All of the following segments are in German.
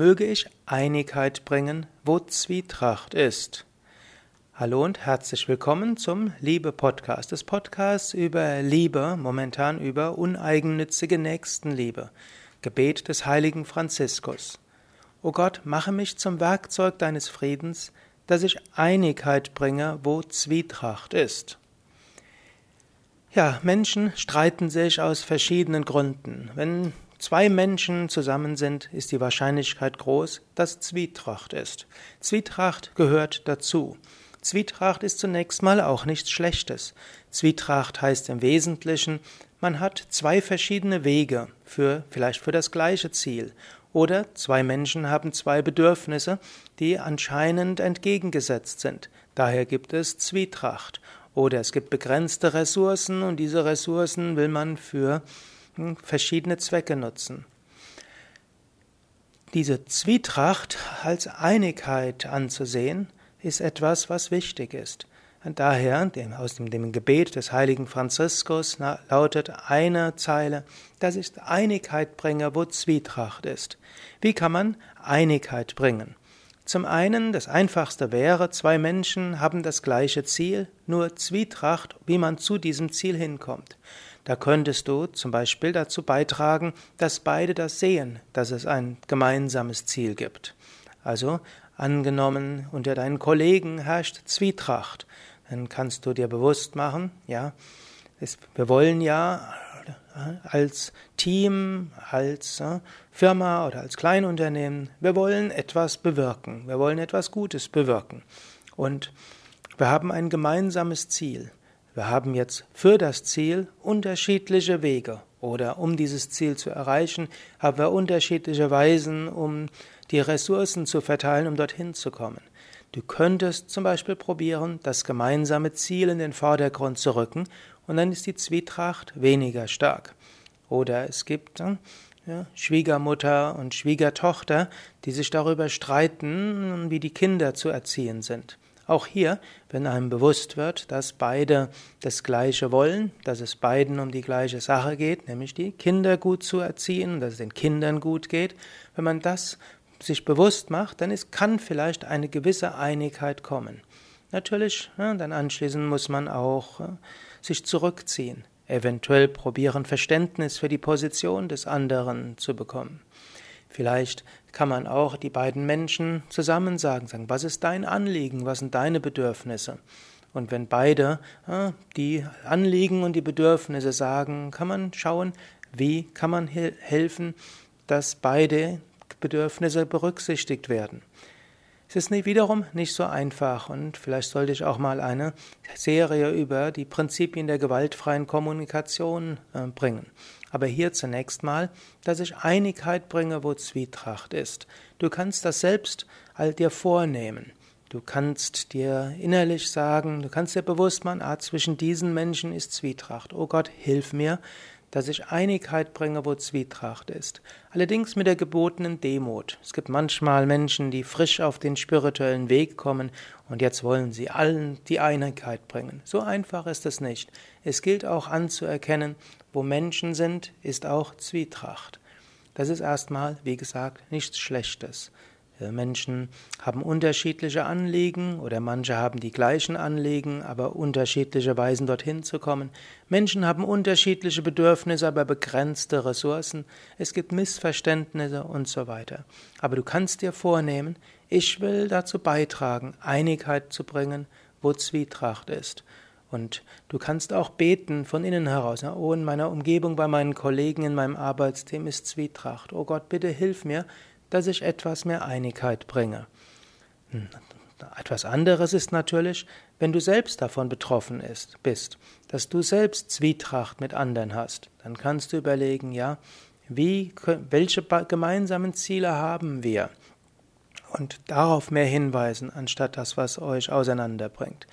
möge ich Einigkeit bringen, wo Zwietracht ist. Hallo und herzlich willkommen zum Liebe-Podcast, des Podcasts über Liebe, momentan über uneigennützige Nächstenliebe, Gebet des heiligen Franziskus. O Gott, mache mich zum Werkzeug deines Friedens, dass ich Einigkeit bringe, wo Zwietracht ist. Ja, Menschen streiten sich aus verschiedenen Gründen. Wenn zwei Menschen zusammen sind, ist die Wahrscheinlichkeit groß, dass Zwietracht ist. Zwietracht gehört dazu. Zwietracht ist zunächst mal auch nichts Schlechtes. Zwietracht heißt im Wesentlichen, man hat zwei verschiedene Wege für vielleicht für das gleiche Ziel oder zwei Menschen haben zwei Bedürfnisse, die anscheinend entgegengesetzt sind. Daher gibt es Zwietracht. Oder es gibt begrenzte Ressourcen und diese Ressourcen will man für hm, verschiedene Zwecke nutzen. Diese Zwietracht als Einigkeit anzusehen, ist etwas, was wichtig ist. Und daher, aus dem, Gebet des heiligen Franziskus lautet eine Zeile, dass ich Einigkeit bringe, wo Zwietracht ist. Wie kann man Einigkeit bringen? Zum einen, das Einfachste wäre, zwei Menschen haben das gleiche Ziel, nur Zwietracht, wie man zu diesem Ziel hinkommt. Da könntest du zum Beispiel dazu beitragen, dass beide das sehen, dass es ein gemeinsames Ziel gibt. Also angenommen, unter deinen Kollegen herrscht Zwietracht, dann kannst du dir bewusst machen, ja, wir wollen ja als Team, als Firma oder als Kleinunternehmen, wir wollen etwas bewirken, wir wollen etwas Gutes bewirken. Und wir haben ein gemeinsames Ziel. Wir haben jetzt für das Ziel unterschiedliche Wege oder um dieses Ziel zu erreichen, haben wir unterschiedliche Weisen, um die Ressourcen zu verteilen, um dorthin zu kommen. Du könntest zum Beispiel probieren, das gemeinsame Ziel in den Vordergrund zu rücken und dann ist die Zwietracht weniger stark. Oder es gibt ja, Schwiegermutter und Schwiegertochter, die sich darüber streiten, wie die Kinder zu erziehen sind. Auch hier, wenn einem bewusst wird, dass beide das Gleiche wollen, dass es beiden um die gleiche Sache geht, nämlich die Kinder gut zu erziehen, dass es den Kindern gut geht, wenn man das sich bewusst macht, dann ist, kann vielleicht eine gewisse Einigkeit kommen. Natürlich, ja, dann anschließend muss man auch äh, sich zurückziehen, eventuell probieren, Verständnis für die Position des anderen zu bekommen. Vielleicht kann man auch die beiden Menschen zusammen sagen, sagen, was ist dein Anliegen, was sind deine Bedürfnisse? Und wenn beide ja, die Anliegen und die Bedürfnisse sagen, kann man schauen, wie kann man helfen, dass beide Bedürfnisse berücksichtigt werden. Es ist wiederum nicht so einfach und vielleicht sollte ich auch mal eine Serie über die Prinzipien der gewaltfreien Kommunikation äh, bringen. Aber hier zunächst mal, dass ich Einigkeit bringe, wo Zwietracht ist. Du kannst das selbst all dir vornehmen. Du kannst dir innerlich sagen, du kannst dir bewusst machen, ah, zwischen diesen Menschen ist Zwietracht. Oh Gott, hilf mir, dass ich Einigkeit bringe, wo Zwietracht ist. Allerdings mit der gebotenen Demut. Es gibt manchmal Menschen, die frisch auf den spirituellen Weg kommen und jetzt wollen sie allen die Einigkeit bringen. So einfach ist es nicht. Es gilt auch anzuerkennen, wo Menschen sind, ist auch Zwietracht. Das ist erstmal, wie gesagt, nichts Schlechtes. Äh, Menschen haben unterschiedliche Anliegen oder manche haben die gleichen Anliegen, aber unterschiedliche Weisen dorthin zu kommen. Menschen haben unterschiedliche Bedürfnisse, aber begrenzte Ressourcen. Es gibt Missverständnisse und so weiter. Aber du kannst dir vornehmen, ich will dazu beitragen, Einigkeit zu bringen, wo Zwietracht ist. Und du kannst auch beten von innen heraus. Oh, in meiner Umgebung, bei meinen Kollegen, in meinem Arbeitsteam ist Zwietracht. Oh Gott, bitte hilf mir, dass ich etwas mehr Einigkeit bringe. Hm, etwas anderes ist natürlich, wenn du selbst davon betroffen ist, bist, dass du selbst Zwietracht mit anderen hast. Dann kannst du überlegen, ja, wie, welche gemeinsamen Ziele haben wir? Und darauf mehr hinweisen, anstatt das, was euch auseinanderbringt.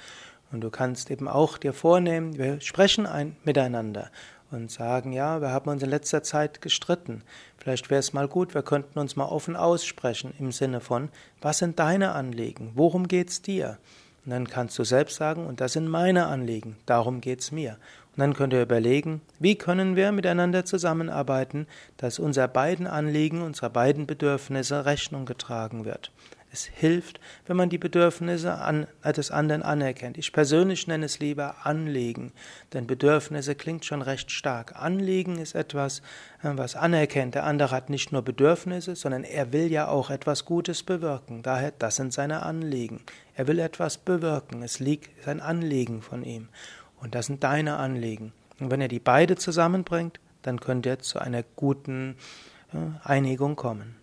Und du kannst eben auch dir vornehmen, wir sprechen ein, miteinander und sagen, ja, wir haben uns in letzter Zeit gestritten. Vielleicht wäre es mal gut, wir könnten uns mal offen aussprechen im Sinne von, was sind deine Anliegen? Worum geht's dir? Und dann kannst du selbst sagen, und das sind meine Anliegen, darum geht's mir. Und dann könnt ihr überlegen, wie können wir miteinander zusammenarbeiten, dass unser beiden Anliegen, unserer beiden Bedürfnisse Rechnung getragen wird. Es hilft, wenn man die Bedürfnisse an, des anderen anerkennt. Ich persönlich nenne es lieber Anliegen, denn Bedürfnisse klingt schon recht stark. Anliegen ist etwas, äh, was anerkennt. Der andere hat nicht nur Bedürfnisse, sondern er will ja auch etwas Gutes bewirken. Daher, das sind seine Anliegen. Er will etwas bewirken. Es liegt sein Anliegen von ihm. Und das sind deine Anliegen. Und wenn er die beide zusammenbringt, dann könnt ihr zu einer guten äh, Einigung kommen.